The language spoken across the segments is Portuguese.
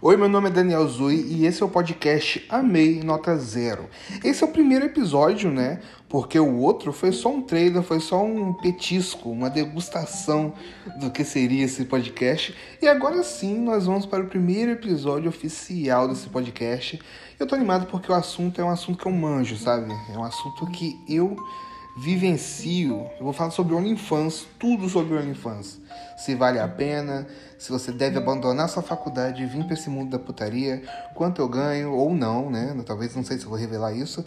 Oi, meu nome é Daniel Zui e esse é o podcast Amei Nota Zero. Esse é o primeiro episódio, né? Porque o outro foi só um trailer, foi só um petisco, uma degustação do que seria esse podcast. E agora sim, nós vamos para o primeiro episódio oficial desse podcast. Eu tô animado porque o assunto é um assunto que eu manjo, sabe? É um assunto que eu vivencio. Eu vou falar sobre OnlyFans, tudo sobre OnlyFans. Se vale a pena, se você deve abandonar sua faculdade e vir para esse mundo da putaria, quanto eu ganho ou não, né? Talvez não sei se eu vou revelar isso.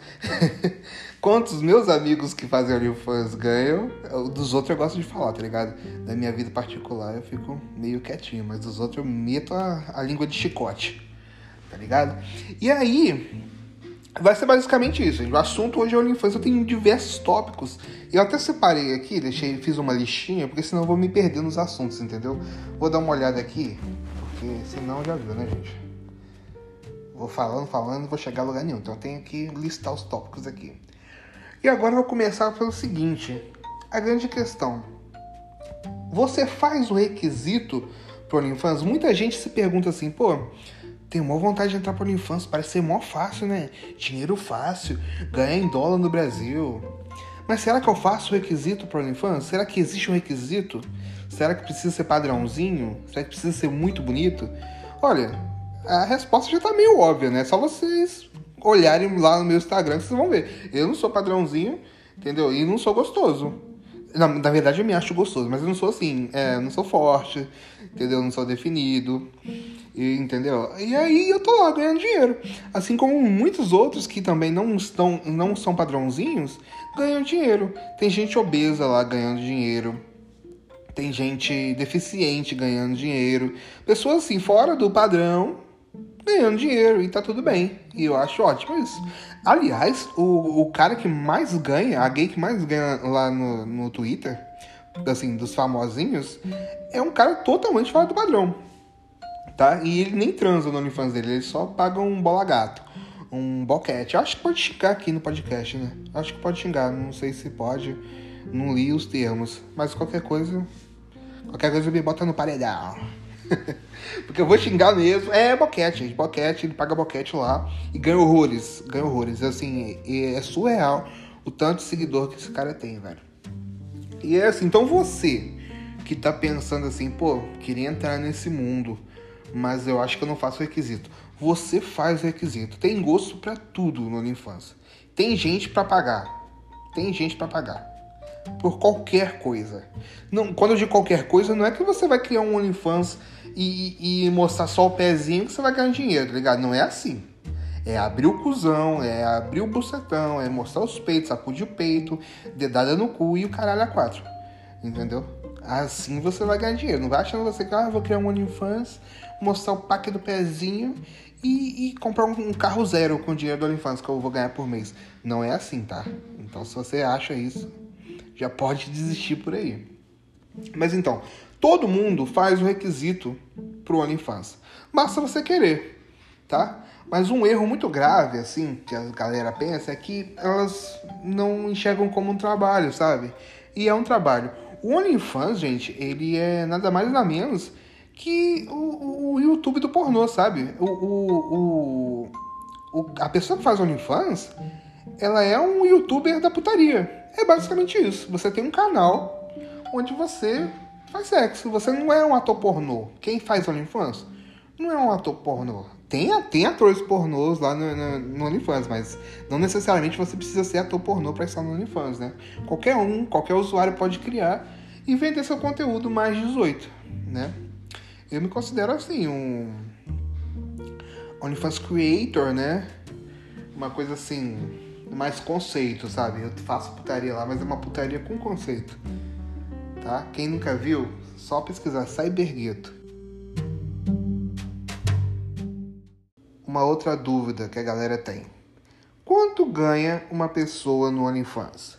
Quantos meus amigos que fazem OnlyFans ganham, dos outros eu gosto de falar, tá ligado? Da minha vida particular eu fico meio quietinho, mas dos outros eu meto a, a língua de chicote, tá ligado? E aí, Vai ser basicamente isso. O assunto hoje é OnlyFans. Eu tenho diversos tópicos. Eu até separei aqui, deixei, fiz uma listinha, porque senão eu vou me perder nos assuntos, entendeu? Vou dar uma olhada aqui, porque senão já viu, né, gente? Vou falando, falando, vou chegar a lugar nenhum. Então eu tenho que listar os tópicos aqui. E agora eu vou começar pelo seguinte: a grande questão. Você faz o requisito pro OnlyFans? Muita gente se pergunta assim, pô tenho maior vontade de entrar para OnlyFans, parece ser mó fácil, né? Dinheiro fácil, ganhar em dólar no Brasil. Mas será que eu faço o requisito para OnlyFans? Será que existe um requisito? Será que precisa ser padrãozinho? Será que precisa ser muito bonito? Olha, a resposta já tá meio óbvia, né? Só vocês olharem lá no meu Instagram que vocês vão ver. Eu não sou padrãozinho, entendeu? E não sou gostoso. Na, na verdade, eu me acho gostoso, mas eu não sou assim. É, não sou forte, entendeu? Eu não sou definido. E, entendeu? E aí eu tô lá ganhando dinheiro. Assim como muitos outros que também não, estão, não são padrãozinhos, ganham dinheiro. Tem gente obesa lá ganhando dinheiro. Tem gente deficiente ganhando dinheiro. Pessoas assim, fora do padrão, ganhando dinheiro. E tá tudo bem. E eu acho ótimo isso. Aliás, o, o cara que mais ganha, a gay que mais ganha lá no, no Twitter, assim, dos famosinhos, é um cara totalmente fora do padrão tá? E ele nem transa no OnlyFans dele, ele só paga um bola gato, um boquete. Acho que pode xingar aqui no podcast, né? Acho que pode xingar, não sei se pode, não li os termos, mas qualquer coisa, qualquer coisa me bota no paredão. Porque eu vou xingar mesmo. É boquete, gente. Boquete, ele paga boquete lá e ganha horrores. Ganha horrores. Assim, é surreal o tanto de seguidor que esse cara tem, velho. E é assim, então você que tá pensando assim, pô, queria entrar nesse mundo mas eu acho que eu não faço requisito. Você faz o requisito. Tem gosto para tudo no OnlyFans. Tem gente para pagar. Tem gente para pagar. Por qualquer coisa. Não, quando eu digo qualquer coisa, não é que você vai criar um OnlyFans e, e mostrar só o pezinho que você vai ganhar dinheiro, tá ligado? Não é assim. É abrir o cuzão, é abrir o bucetão, é mostrar os peitos, sacudir o peito, dedada no cu e o caralho a quatro. Entendeu? Assim você vai ganhar dinheiro. Não vai achando você que ah, vou criar um OnlyFans, mostrar o pack do pezinho e, e comprar um, um, carro zero com o dinheiro do OnlyFans que eu vou ganhar por mês. Não é assim, tá? Então se você acha isso, já pode desistir por aí. Mas então, todo mundo faz o requisito pro OnlyFans. Basta você querer, tá? Mas um erro muito grave, assim, que a galera pensa, é que elas não enxergam como um trabalho, sabe? E é um trabalho. O OnlyFans, gente, ele é nada mais nada menos que o, o YouTube do pornô, sabe? O, o, o, a pessoa que faz OnlyFans, ela é um youtuber da putaria. É basicamente isso. Você tem um canal onde você faz sexo. Você não é um ator pornô. Quem faz OnlyFans não é um ator pornô. Tem, tem atores pornôs lá no, no, no OnlyFans, mas não necessariamente você precisa ser ator pornô para estar no OnlyFans, né? Qualquer um, qualquer usuário pode criar e vender seu conteúdo mais 18, né? Eu me considero assim, um OnlyFans creator, né? Uma coisa assim, mais conceito, sabe? Eu faço putaria lá, mas é uma putaria com conceito, tá? Quem nunca viu, só pesquisar Cybergueto. uma outra dúvida que a galera tem. Quanto ganha uma pessoa no OnlyFans?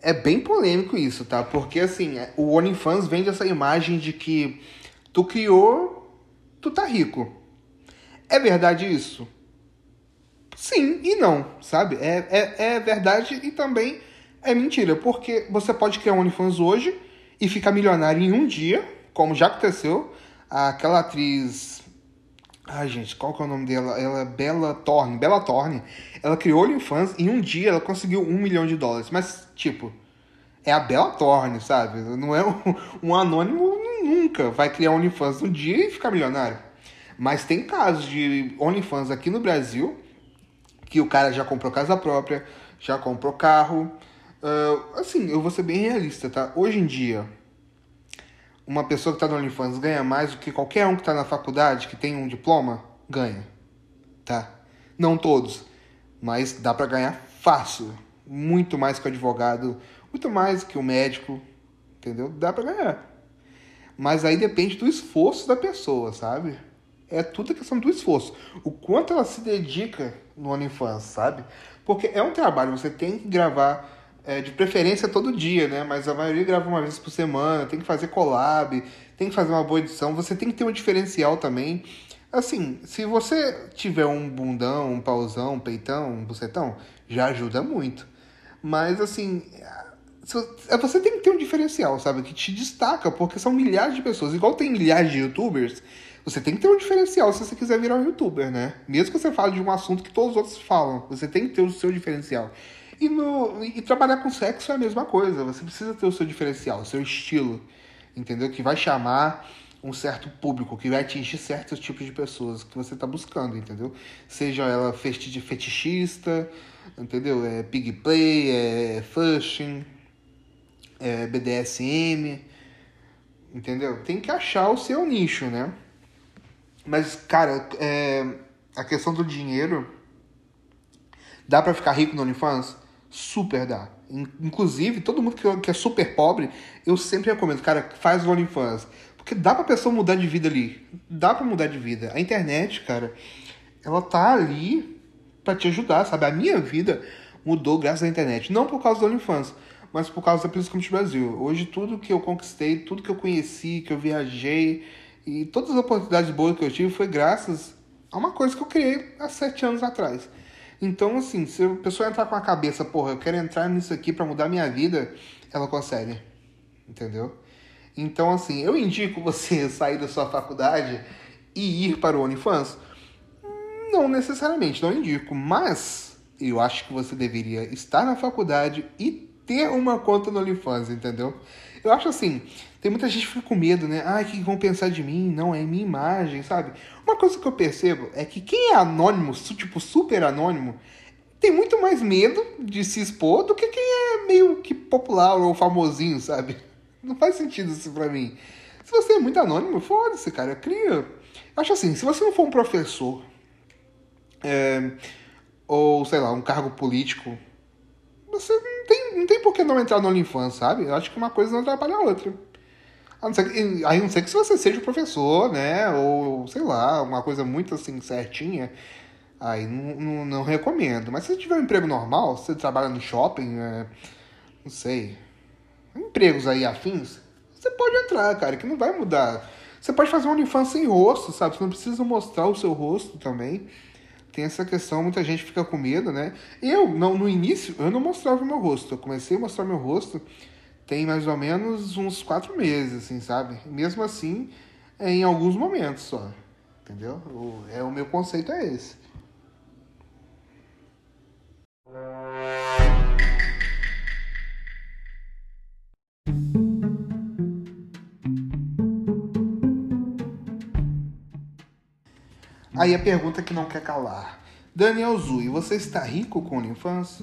É bem polêmico isso, tá? Porque assim, é, o OnlyFans vende essa imagem de que tu criou, tu tá rico. É verdade isso? Sim e não, sabe? É, é, é verdade e também é mentira. Porque você pode criar um OnlyFans hoje e ficar milionário em um dia, como já aconteceu. Aquela atriz Ai, gente, qual que é o nome dela? Ela é Bella Thorne. Bella Thorne. Ela criou OnlyFans e em um dia ela conseguiu um milhão de dólares. Mas, tipo, é a Bella Thorne, sabe? Não é um, um anônimo nunca vai criar OnlyFans um dia e ficar milionário. Mas tem casos de OnlyFans aqui no Brasil que o cara já comprou casa própria, já comprou carro. Uh, assim, eu vou ser bem realista, tá? Hoje em dia, uma pessoa que está no OnlyFans ganha mais do que qualquer um que está na faculdade, que tem um diploma, ganha. Tá? Não todos, mas dá para ganhar fácil. Muito mais que o advogado, muito mais que o médico, entendeu? Dá para ganhar. Mas aí depende do esforço da pessoa, sabe? É tudo questão do esforço. O quanto ela se dedica no OnlyFans, sabe? Porque é um trabalho, você tem que gravar é, de preferência todo dia, né? Mas a maioria grava uma vez por semana, tem que fazer collab, tem que fazer uma boa edição, você tem que ter um diferencial também. Assim, se você tiver um bundão, um pauzão, um peitão, um bucetão, já ajuda muito. Mas assim, você tem que ter um diferencial, sabe? Que te destaca, porque são milhares de pessoas. Igual tem milhares de youtubers, você tem que ter um diferencial se você quiser virar um youtuber, né? Mesmo que você fale de um assunto que todos os outros falam, você tem que ter o seu diferencial. E, no, e trabalhar com sexo é a mesma coisa. Você precisa ter o seu diferencial, o seu estilo, entendeu? Que vai chamar um certo público, que vai atingir certos tipos de pessoas que você está buscando, entendeu? Seja ela fetichista, entendeu? É pig play, é fushing, é BDSM, entendeu? Tem que achar o seu nicho, né? Mas, cara, é, a questão do dinheiro, dá para ficar rico no OnlyFans? Super dá. Inclusive, todo mundo que é super pobre, eu sempre recomendo, cara, faz o OnlyFans. Porque dá pra pessoa mudar de vida ali. Dá pra mudar de vida. A internet, cara, ela tá ali para te ajudar, sabe? A minha vida mudou graças à internet. Não por causa do OnlyFans, mas por causa da Priscomit Brasil. Hoje, tudo que eu conquistei, tudo que eu conheci, que eu viajei e todas as oportunidades boas que eu tive foi graças a uma coisa que eu criei há sete anos atrás. Então, assim, se a pessoa entrar com a cabeça, porra, eu quero entrar nisso aqui para mudar minha vida, ela consegue. Entendeu? Então, assim, eu indico você sair da sua faculdade e ir para o OnlyFans? Não necessariamente, não indico, mas eu acho que você deveria estar na faculdade e ter uma conta no OnlyFans, entendeu? Eu acho assim, tem muita gente que fica com medo, né? Ai, o que vão pensar de mim? Não, é minha imagem, sabe? Uma coisa que eu percebo é que quem é anônimo, tipo super anônimo, tem muito mais medo de se expor do que quem é meio que popular ou famosinho, sabe? Não faz sentido isso pra mim. Se você é muito anônimo, foda-se, cara. Cria. Acho assim, se você não for um professor, é, ou sei lá, um cargo político, você não tem, não tem por que não entrar no OnlyFans, sabe? Eu acho que uma coisa não atrapalha a outra. A não ser que, a não ser que se você seja professor, né? Ou, sei lá, uma coisa muito assim certinha, aí não, não, não recomendo. Mas se você tiver um emprego normal, se você trabalha no shopping, é, não sei, empregos aí afins, você pode entrar, cara, que não vai mudar. Você pode fazer um OnlyFans sem rosto, sabe? Você não precisa mostrar o seu rosto também. Tem essa questão, muita gente fica com medo, né? Eu, não, no início, eu não mostrava o meu rosto. Eu comecei a mostrar meu rosto tem mais ou menos uns quatro meses, assim, sabe? Mesmo assim, é em alguns momentos só. Entendeu? O, é, o meu conceito é esse. Aí a pergunta que não quer calar. Daniel Zui, você está rico com OnlyFans?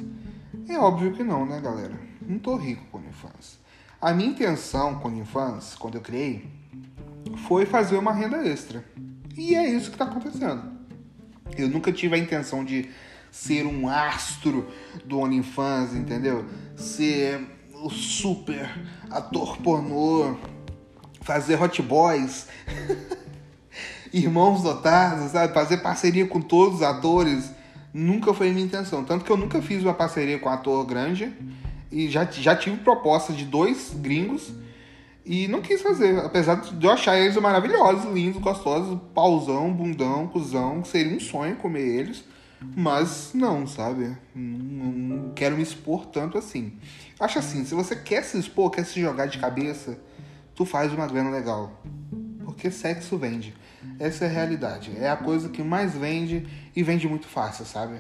É óbvio que não, né, galera? Não tô rico com OnlyFans. A minha intenção com OnlyFans, quando eu criei, foi fazer uma renda extra. E é isso que está acontecendo. Eu nunca tive a intenção de ser um astro do OnlyFans, entendeu? Ser o super ator pornô, fazer hot boys, irmãos dotados, sabe? Fazer parceria com todos os atores. Nunca foi minha intenção. Tanto que eu nunca fiz uma parceria com um ator grande e já, já tive proposta de dois gringos e não quis fazer, apesar de eu achar eles maravilhosos, lindos, gostosos, pauzão, bundão, cuzão, seria um sonho comer eles, mas não, sabe? Não, não quero me expor tanto assim. Acho assim, se você quer se expor, quer se jogar de cabeça, tu faz uma grana legal. Porque sexo vende. Essa é a realidade. É a coisa que mais vende e vende muito fácil, sabe?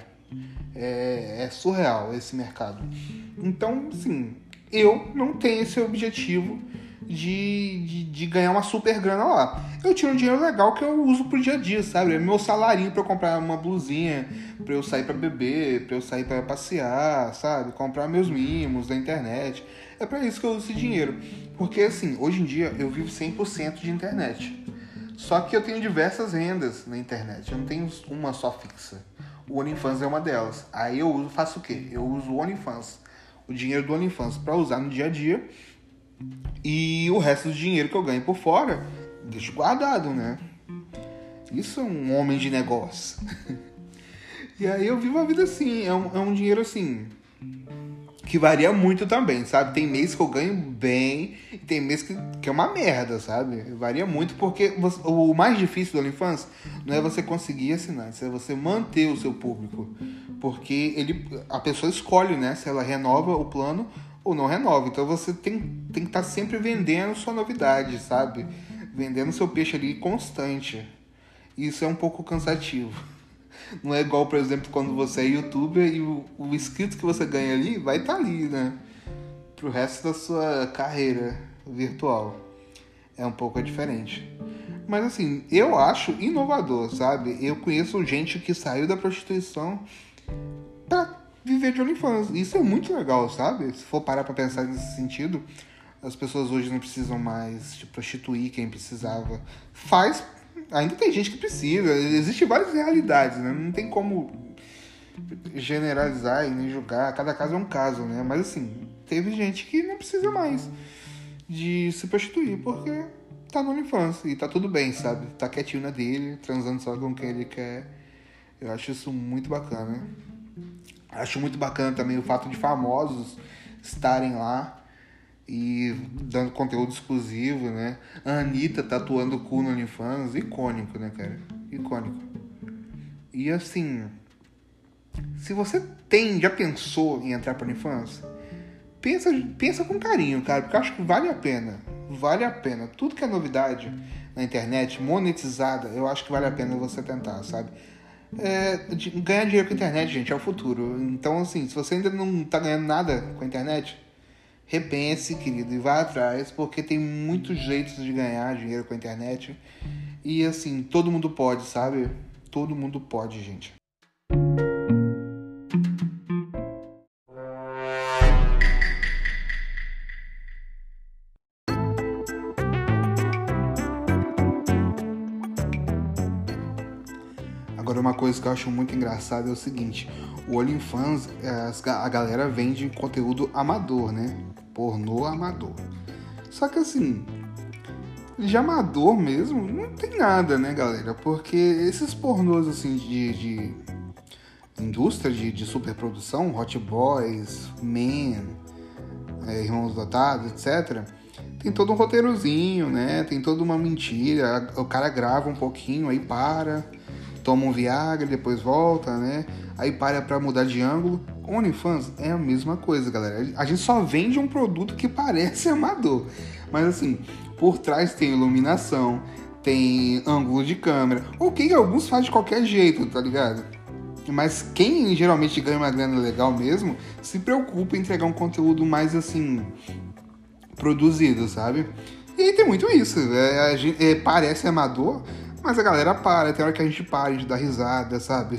É, é surreal esse mercado. Então, sim, eu não tenho esse objetivo de, de, de, ganhar uma super grana lá. Eu tiro um dinheiro legal que eu uso pro dia a dia, sabe? É meu salarinho para comprar uma blusinha, para eu sair para beber, para eu sair para passear, sabe? Comprar meus mimos da internet. É para isso que eu uso esse dinheiro. Porque assim, hoje em dia eu vivo 100% de internet. Só que eu tenho diversas rendas na internet. Eu não tenho uma só fixa. O OnlyFans é uma delas. Aí eu uso, faço o quê? Eu uso o OnlyFans, o dinheiro do OnlyFans para usar no dia a dia e o resto do dinheiro que eu ganho por fora, deixo guardado, né? Isso é um homem de negócio. e aí eu vivo a vida assim, é um, é um dinheiro assim. Que varia muito também, sabe? Tem mês que eu ganho bem e tem mês que, que é uma merda, sabe? Varia muito porque você, o mais difícil do OnlyFans não é você conseguir assinar, é você manter o seu público. Porque ele, a pessoa escolhe, né? Se ela renova o plano ou não renova. Então você tem, tem que estar tá sempre vendendo sua novidade, sabe? Vendendo seu peixe ali constante. Isso é um pouco cansativo. Não é igual, por exemplo, quando você é youtuber e o, o inscrito que você ganha ali vai estar tá ali, né? Pro resto da sua carreira virtual. É um pouco diferente. Mas assim, eu acho inovador, sabe? Eu conheço gente que saiu da prostituição pra viver de OnlyFans. Isso é muito legal, sabe? Se for parar pra pensar nesse sentido, as pessoas hoje não precisam mais tipo, prostituir quem precisava. Faz. Ainda tem gente que precisa. Existem várias realidades, né? Não tem como generalizar e nem julgar. Cada caso é um caso, né? Mas assim, teve gente que não precisa mais de se prostituir porque tá no OnlyFans e tá tudo bem, sabe? Tá quietinho na dele, transando só com quem ele quer. Eu acho isso muito bacana. Acho muito bacana também o fato de famosos estarem lá e dando conteúdo exclusivo, né? A Anitta tatuando o cu no OnlyFans, icônico, né, cara? Icônico. E assim, se você tem, já pensou em entrar para OnlyFans, pensa, pensa com carinho, cara, porque eu acho que vale a pena. Vale a pena. Tudo que é novidade na internet, monetizada, eu acho que vale a pena você tentar, sabe? é, ganhar dinheiro com a internet, gente, é o futuro. Então, assim, se você ainda não tá ganhando nada com a internet, repense, querido, e vá atrás, porque tem muitos jeitos de ganhar dinheiro com a internet. E, assim, todo mundo pode, sabe? Todo mundo pode, gente. Coisa que eu acho muito engraçada é o seguinte: o OnlyFans, é, a galera vende conteúdo amador, né? Pornô amador. Só que assim, de amador mesmo, não tem nada, né, galera? Porque esses pornôs assim de, de indústria de, de superprodução, Hot Boys, Men, é, Irmãos Dotados, etc., tem todo um roteirozinho, né? Tem toda uma mentira. O cara grava um pouquinho, aí para toma um Viagra, depois volta, né? Aí para pra mudar de ângulo. OnlyFans é a mesma coisa, galera. A gente só vende um produto que parece amador. Mas assim, por trás tem iluminação, tem ângulo de câmera. Ok, alguns fazem de qualquer jeito, tá ligado? Mas quem geralmente ganha uma grana legal mesmo, se preocupa em entregar um conteúdo mais assim, produzido, sabe? E tem muito isso. É, é, parece amador, mas a galera para, tem hora que a gente para de dar risada, sabe?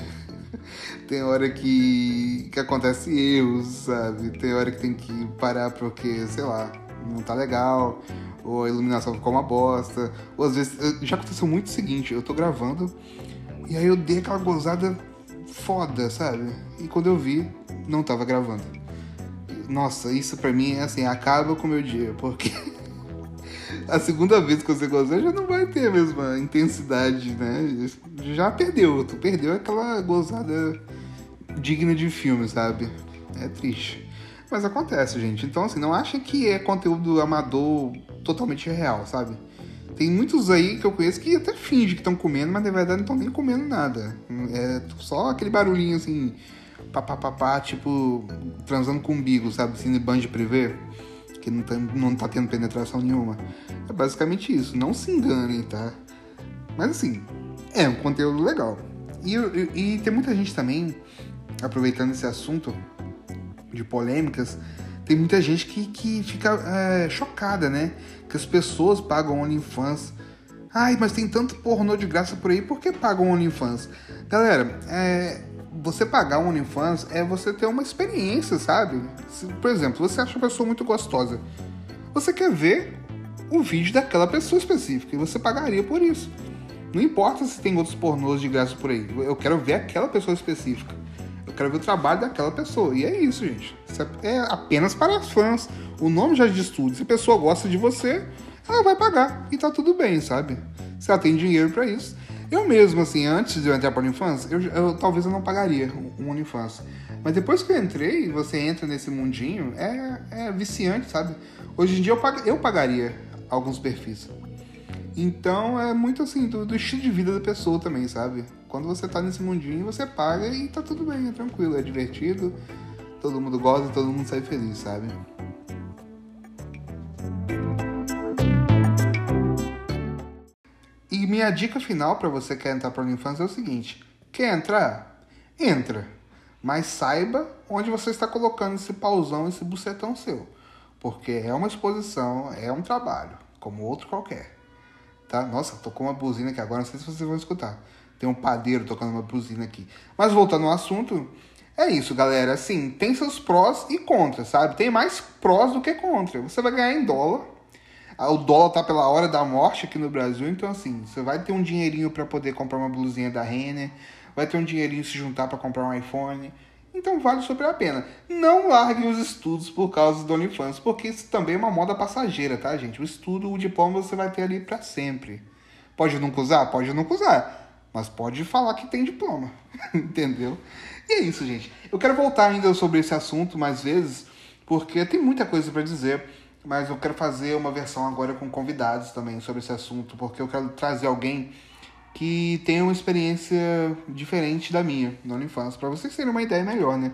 tem hora que, que acontece erros, sabe? Tem hora que tem que parar porque, sei lá, não tá legal, ou a iluminação ficou uma bosta. Ou às vezes, já aconteceu muito o seguinte, eu tô gravando e aí eu dei aquela gozada foda, sabe? E quando eu vi, não tava gravando. Nossa, isso pra mim é assim, acaba com o meu dia, porque a segunda vez que você gozar já não vai ter a mesma intensidade, né? Já perdeu, tu perdeu aquela gozada digna de filme, sabe? É triste. Mas acontece, gente. Então, assim, não acha que é conteúdo amador totalmente real, sabe? Tem muitos aí que eu conheço que até fingem que estão comendo, mas na verdade não estão nem comendo nada. É só aquele barulhinho assim, papapá, tipo, transando com umbigo, sabe? Cine band privê não tá, não tá tendo penetração nenhuma. É basicamente isso. Não se enganem, tá? Mas assim, é um conteúdo legal. E, e, e tem muita gente também, aproveitando esse assunto de polêmicas, tem muita gente que, que fica é, chocada, né? Que as pessoas pagam OnlyFans. Ai, mas tem tanto pornô de graça por aí, por que pagam OnlyFans? Galera, é, você pagar um OnlyFans é você ter uma experiência, sabe? Se, por exemplo, você acha a pessoa muito gostosa. Você quer ver o vídeo daquela pessoa específica e você pagaria por isso. Não importa se tem outros pornôs de graça por aí. Eu quero ver aquela pessoa específica. Eu quero ver o trabalho daquela pessoa. E é isso, gente. Isso é apenas para os fãs. O nome já diz tudo. Se a pessoa gosta de você, ela vai pagar. E tá tudo bem, sabe? Se ela tem dinheiro para isso. Eu mesmo, assim, antes de eu entrar para o OnlyFans, eu, eu, talvez eu não pagaria um OnlyFans. Mas depois que eu entrei, você entra nesse mundinho, é, é viciante, sabe? Hoje em dia eu, pag, eu pagaria alguns perfis. Então é muito assim, do, do, estilo de vida da pessoa também, sabe? Quando você tá nesse mundinho, você paga e tá tudo bem, é tranquilo, é divertido, todo mundo gosta, todo mundo sai feliz, sabe? Minha dica final para você que quer entrar para o OnlyFans é o seguinte: quer entrar? Entra. Mas saiba onde você está colocando esse pauzão, esse bucetão seu. Porque é uma exposição, é um trabalho, como outro qualquer tá? Nossa, tocou uma buzina aqui agora, não sei se vocês vão escutar. Tem um padeiro tocando uma buzina aqui. Mas voltando ao assunto, é isso, galera. Assim, tem seus prós e contras, sabe? Tem mais prós do que contra. Você vai ganhar em dólar. Ah, o dólar tá pela hora da morte aqui no Brasil, então assim, você vai ter um dinheirinho para poder comprar uma blusinha da Renner, vai ter um dinheirinho se juntar para comprar um iPhone. Então vale super a pena. Não larguem os estudos por causa do OnlyFans, porque isso também é uma moda passageira, tá, gente? O estudo, o diploma você vai ter ali para sempre. Pode nunca usar? Pode nunca usar. Mas pode falar que tem diploma. Entendeu? E é isso, gente. Eu quero voltar ainda sobre esse assunto mais vezes, porque tem muita coisa para dizer, mas eu quero fazer uma versão agora com convidados também sobre esse assunto, porque eu quero trazer alguém que tenham uma experiência diferente da minha no OnlyFans, para vocês terem uma ideia melhor, né,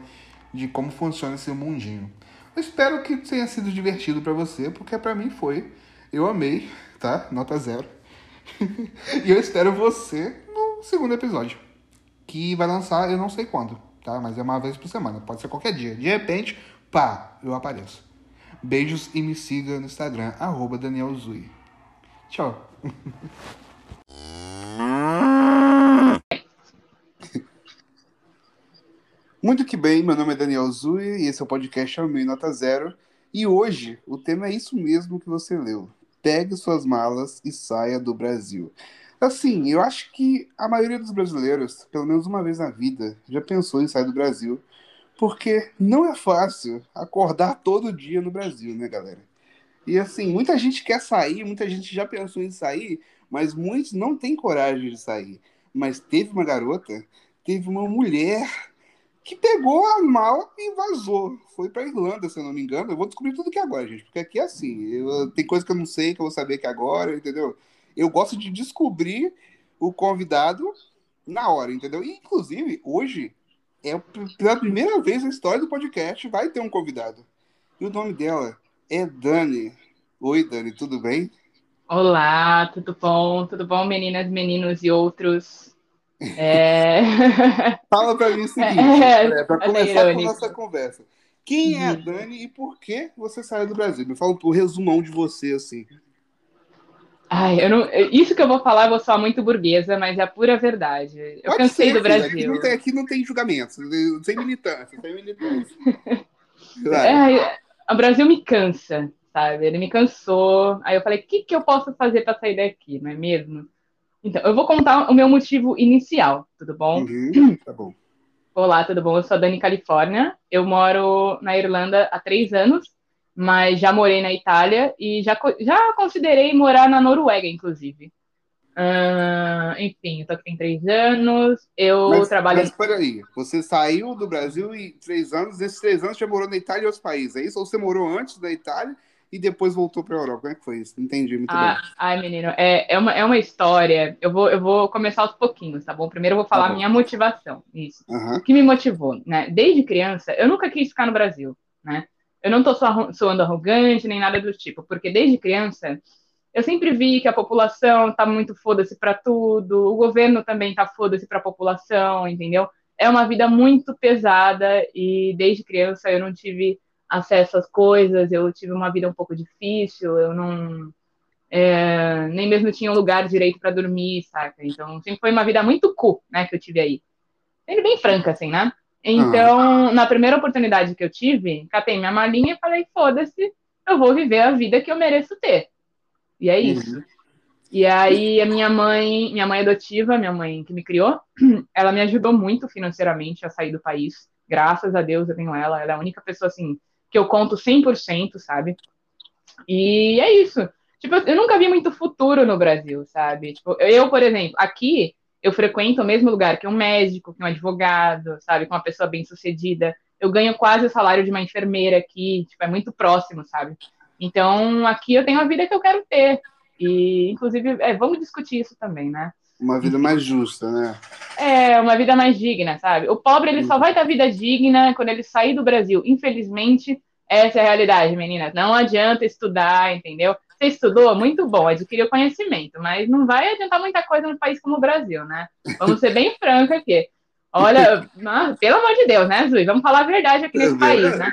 de como funciona esse mundinho. Eu espero que tenha sido divertido para você, porque para mim foi. Eu amei, tá? Nota zero. e eu espero você no segundo episódio, que vai lançar eu não sei quando, tá? Mas é uma vez por semana, pode ser qualquer dia. De repente, pá, eu apareço. Beijos e me siga no Instagram, arroba Daniel Zui. Tchau. Muito que bem, meu nome é Daniel Zui e esse é o podcast Amei Nota Zero. E hoje o tema é isso mesmo que você leu. Pegue suas malas e saia do Brasil. Assim, eu acho que a maioria dos brasileiros, pelo menos uma vez na vida, já pensou em sair do Brasil, porque não é fácil acordar todo dia no Brasil, né, galera? E assim, muita gente quer sair, muita gente já pensou em sair, mas muitos não têm coragem de sair. Mas teve uma garota, teve uma mulher que pegou a mala e vazou. Foi para Irlanda, se eu não me engano. Eu vou descobrir tudo aqui agora, gente, porque aqui é assim. Eu, tem coisa que eu não sei que eu vou saber aqui agora, entendeu? Eu gosto de descobrir o convidado na hora, entendeu? E, inclusive, hoje é pela primeira vez na história do podcast vai ter um convidado. E o nome dela é Dani. Oi, Dani, tudo bem? Olá, tudo bom? Tudo bom, meninas, meninos e outros? É... Fala para mim o seguinte, é, é para começar a nossa conversa. Quem é a. Dani e por que você saiu do Brasil? Me fala o um resumão de você, assim. Ai, eu não, isso que eu vou falar, eu vou soar muito burguesa, mas é a pura verdade. Eu Pode cansei ser, do Brasil. Aqui não, tem, aqui não tem julgamento, sem militância, sem militância. é, o Brasil me cansa, sabe? Ele me cansou. Aí eu falei, o que, que eu posso fazer para sair daqui, não é mesmo? Então, eu vou contar o meu motivo inicial, tudo bom? Uhum, tá bom. Olá, tudo bom? Eu sou a Dani Califórnia. Eu moro na Irlanda há três anos, mas já morei na Itália e já, já considerei morar na Noruega, inclusive. Uh, enfim, eu tô aqui tem três anos. Eu mas, trabalho. Mas peraí, você saiu do Brasil em três anos, nesses três anos já morou na Itália e outros países, é isso? Ou você morou antes da Itália e depois voltou para a Europa. Como é que foi isso? Entendi muito ah, bem. Ai, menino, é, é, uma, é uma história. Eu vou, eu vou começar aos pouquinhos, tá bom? Primeiro eu vou falar tá a minha motivação. Isso. Uhum. O que me motivou, né? Desde criança, eu nunca quis ficar no Brasil, né? Eu não tô soando arrogante nem nada do tipo, porque desde criança eu sempre vi que a população tá muito foda-se para tudo, o governo também tá foda-se para a população, entendeu? É uma vida muito pesada e desde criança eu não tive acesso às coisas, eu tive uma vida um pouco difícil, eu não é, nem mesmo tinha um lugar direito para dormir, saca? Então sempre foi uma vida muito cu, né, que eu tive aí. Sendo bem franca, assim, né? Então, na primeira oportunidade que eu tive, catei minha malinha e falei, foda-se, eu vou viver a vida que eu mereço ter. E é isso. Uhum. E aí a minha mãe, minha mãe adotiva, minha mãe que me criou, ela me ajudou muito financeiramente a sair do país. Graças a Deus eu tenho ela, ela é a única pessoa assim que eu conto 100%, sabe? E é isso. Tipo, eu nunca vi muito futuro no Brasil, sabe? Tipo, eu, por exemplo, aqui eu frequento o mesmo lugar que um médico, que um advogado, sabe? Com uma pessoa bem sucedida. Eu ganho quase o salário de uma enfermeira aqui, tipo, é muito próximo, sabe? Então, aqui eu tenho a vida que eu quero ter. E, inclusive, é, vamos discutir isso também, né? Uma vida mais justa, né? É, uma vida mais digna, sabe? O pobre, ele só vai ter vida digna quando ele sair do Brasil. Infelizmente, essa é a realidade, meninas. Não adianta estudar, entendeu? Você estudou, muito bom, adquiriu conhecimento, mas não vai adiantar muita coisa no país como o Brasil, né? Vamos ser bem francos aqui. Olha, ah, pelo amor de Deus, né, Zui? Vamos falar a verdade aqui nesse é país, né?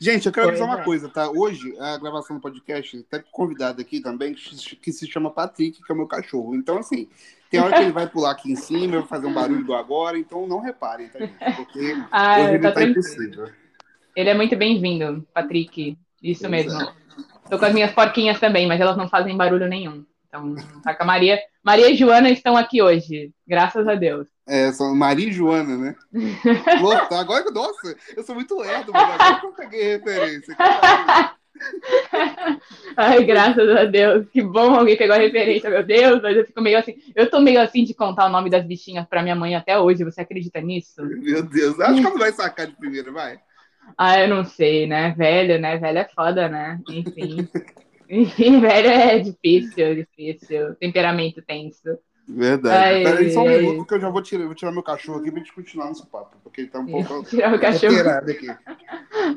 Gente, eu quero avisar é. uma coisa, tá? Hoje, a gravação do podcast, tá convidado aqui também, que se chama Patrick, que é o meu cachorro. Então, assim, tem hora que ele vai pular aqui em cima, vou fazer um barulho igual agora, então não reparem, tá, gente? Porque ah, hoje ele tá, tá impossível. Ele é muito bem-vindo, Patrick. Isso pois mesmo. É. Tô com as minhas porquinhas também, mas elas não fazem barulho nenhum. Então, tá com a Maria. Maria e Joana estão aqui hoje, graças a Deus. É, são Maria e Joana, né? Louco, agora, nossa, eu sou muito lerdo, mas agora eu peguei referência. Ai, graças a Deus, que bom alguém pegou a referência, meu Deus, mas eu fico meio assim, eu tô meio assim de contar o nome das bichinhas pra minha mãe até hoje, você acredita nisso? Meu Deus, acho que ela vai sacar de primeira, vai. Ah, eu não sei, né? Velho, né? Velho é foda, né? Enfim. Enfim, velho é difícil, difícil. Temperamento tenso. Verdade. Peraí só um minuto que eu já vou tirar, vou tirar meu cachorro aqui pra gente continuar nosso papo, porque ele tá um pouco tirar o cachorro. alterado aqui.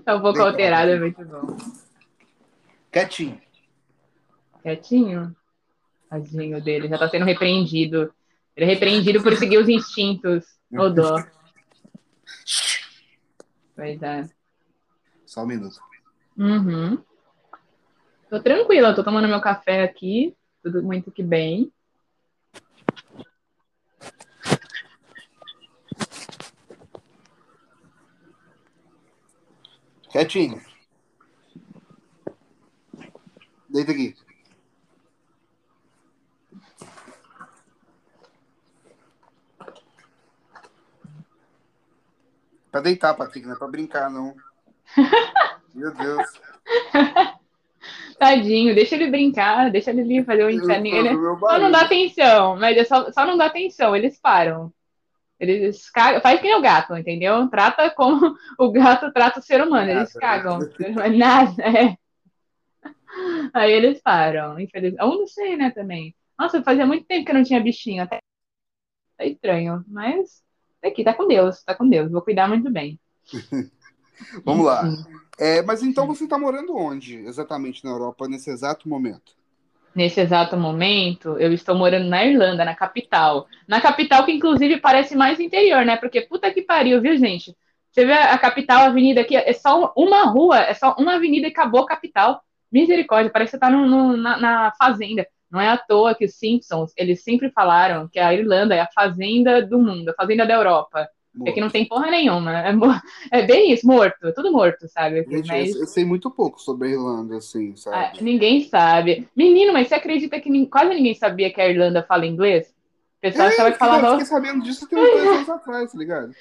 Tá um pouco Deitado. alterado, é muito bom. Quietinho. Quietinho? Tadinho dele, já tá sendo repreendido. Ele é repreendido por seguir os instintos. Ô dó. Pois é. Só um minuto. Uhum. Tô tranquila, tô tomando meu café aqui, tudo muito que bem. Quietinho. Deita aqui. Pra deitar, Patrick, não é pra brincar, não. Meu Deus. Tadinho, deixa ele brincar, deixa ele fazer o inferno. Ele... Só não dá atenção, mas é só, só não dá atenção, eles param. Eles cagam, faz que nem o gato, entendeu? Trata como o gato trata o ser humano, eles cagam. Nada, é. Aí eles param, infelizmente. Eu não sei, né, também. Nossa, fazia muito tempo que eu não tinha bichinho, até. Tá estranho, mas aqui, tá com Deus, tá com Deus, vou cuidar muito bem. Vamos lá. É, mas então você está morando onde exatamente na Europa nesse exato momento? Nesse exato momento, eu estou morando na Irlanda, na capital. Na capital que, inclusive, parece mais interior, né? Porque puta que pariu, viu, gente? Você vê a capital, a avenida aqui, é só uma rua, é só uma avenida e acabou a capital. Misericórdia, parece que você tá no, no, na, na, fazenda. Não é à toa que os Simpsons, eles sempre falaram que a Irlanda é a fazenda do mundo, a fazenda da Europa. Morto. É que não tem porra nenhuma. É, é bem isso, morto, tudo morto, sabe? Gente, mas... eu, sei muito pouco sobre a Irlanda, assim, sabe? Ah, ninguém sabe. Menino, mas você acredita que quase ninguém sabia que a Irlanda fala inglês? Pessoal é, que falava. Eu fiquei sabendo disso tem uns dois anos atrás, tá ligado?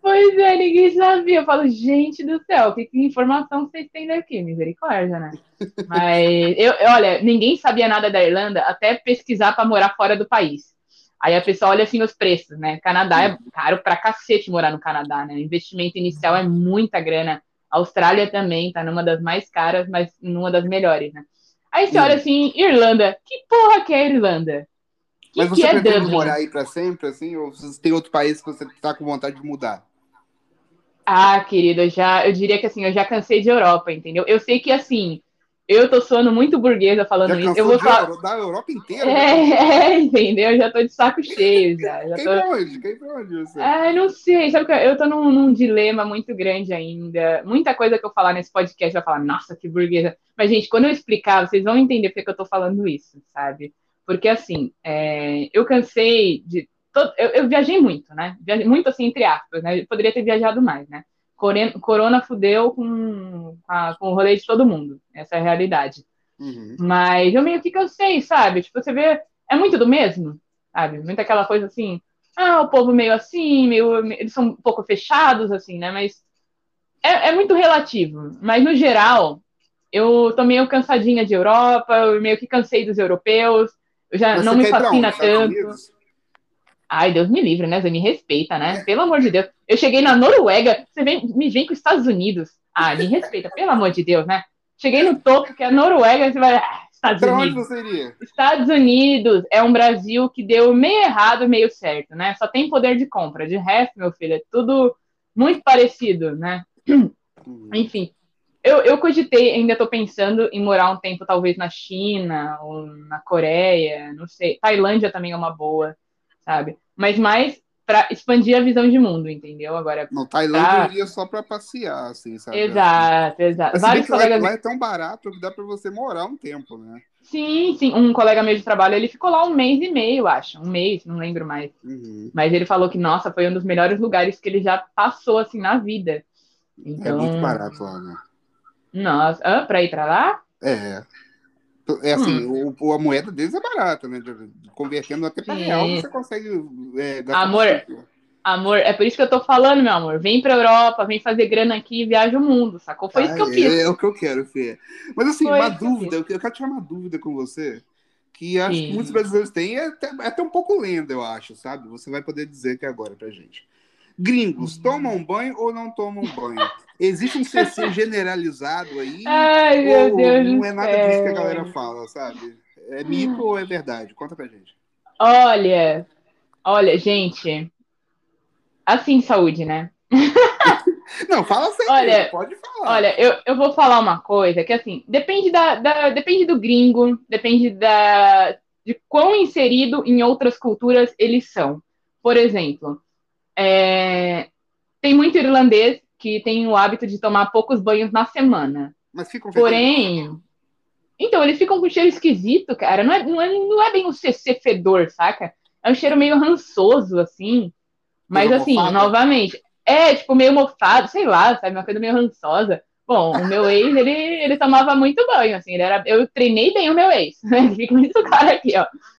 Pois é, ninguém sabia. Eu falo, gente do céu, que, que informação vocês têm daqui? Misericórdia, né? Mas, eu, olha, ninguém sabia nada da Irlanda até pesquisar para morar fora do país. Aí a pessoa olha assim os preços, né? Canadá é caro pra cacete morar no Canadá, né? O investimento inicial é muita grana. A Austrália também tá numa das mais caras, mas numa das melhores, né? Aí você olha assim, Irlanda, que porra que é Irlanda? Que mas você que é pretende Dublin? morar aí pra sempre, assim? Ou você tem outro país que você tá com vontade de mudar? Ah, querido, eu já, eu diria que assim, eu já cansei de Europa, entendeu? Eu sei que assim, eu tô soando muito burguesa falando isso. Eu vou falar da Europa inteira. É, é, entendeu? Eu já tô de saco cheio já. já Quem tô... pra onde? Quem pra onde você? É, não sei, sabe que eu tô num, num, dilema muito grande ainda. Muita coisa que eu falar nesse podcast vai falar, nossa, que burguesa. Mas, gente, quando eu explicar, vocês vão entender porque eu tô falando isso, sabe? Porque, assim, é, eu cansei de. Todo, eu, eu, viajei muito, né? Viajei muito, assim, entre aspas, né? Eu poderia ter viajado mais, né? Corona fudeu com, a, com o rolê de todo mundo. Essa é a realidade. Uhum. Mas eu meio que cansei, sabe? Tipo, você vê, é muito do mesmo, sabe? Muito aquela coisa assim, ah, o povo meio assim, meio, eles são um pouco fechados, assim, né? Mas é, é muito relativo. Mas no geral, eu tô meio cansadinha de Europa, eu meio que cansei dos europeus, eu já Mas não me fascina tanto. Ai, Deus me livre, né? Você me respeita, né? Pelo amor de Deus. Eu cheguei na Noruega, você vem, me vem com os Estados Unidos. Ah, me respeita, pelo amor de Deus, né? Cheguei no topo, que é a Noruega, você vai. Ah, Estados pra Unidos. onde você iria? Estados Unidos é um Brasil que deu meio errado, meio certo, né? Só tem poder de compra. De resto, meu filho, é tudo muito parecido, né? Uhum. Enfim, eu, eu cogitei, ainda estou pensando em morar um tempo, talvez na China ou na Coreia, não sei. Tailândia também é uma boa sabe? Mas mais para expandir a visão de mundo, entendeu? Agora. Não, Tailândia eu iria só para passear, assim, sabe? Exato, exato. Vários colegas... lá, é tão barato que dá para você morar um tempo, né? Sim, sim. Um colega meu de trabalho, ele ficou lá um mês e meio, acho. Um mês, não lembro mais. Uhum. Mas ele falou que, nossa, foi um dos melhores lugares que ele já passou, assim, na vida. Então... É muito barato lá, né? Nossa, ah, para ir para lá? É. É assim, hum. o, a moeda deles é barata, né? Convertendo até para real, você consegue é, gastar. Amor, amor, é por isso que eu tô falando, meu amor. Vem pra Europa, vem fazer grana aqui e viaja o mundo, sacou? Foi ah, isso que eu fiz. É, é, o que eu quero, Fê. Mas assim, Foi uma dúvida, eu, eu, quero tirar uma dúvida com você, que acho Sim. que muitos brasileiros têm, é até, é até um pouco lenda, eu acho, sabe? Você vai poder dizer que agora pra gente. Gringos, uhum. tomam banho ou não tomam banho? Existe um CC generalizado aí? Ai, meu Deus não é nada disso que a galera fala, sabe? É mito ou é verdade? Conta pra gente. Olha, olha, gente. Assim, saúde, né? Não, fala sem olha, pode falar. Olha, eu, eu vou falar uma coisa que assim, depende da, da depende do gringo, depende da de quão inserido em outras culturas eles são. Por exemplo, é, tem muito irlandês que tem o hábito de tomar poucos banhos na semana. Mas ficam Porém. Então, eles ficam com cheiro esquisito, cara. Não é, não é, não é bem um CC fedor, saca? É um cheiro meio rançoso, assim. Mas, meio assim, mofado. novamente, é, tipo, meio mofado, sei lá, sabe? Uma coisa meio rançosa. Bom, o meu ex, ele, ele tomava muito banho, assim. Ele era, eu treinei bem o meu ex. Fica muito claro aqui, ó.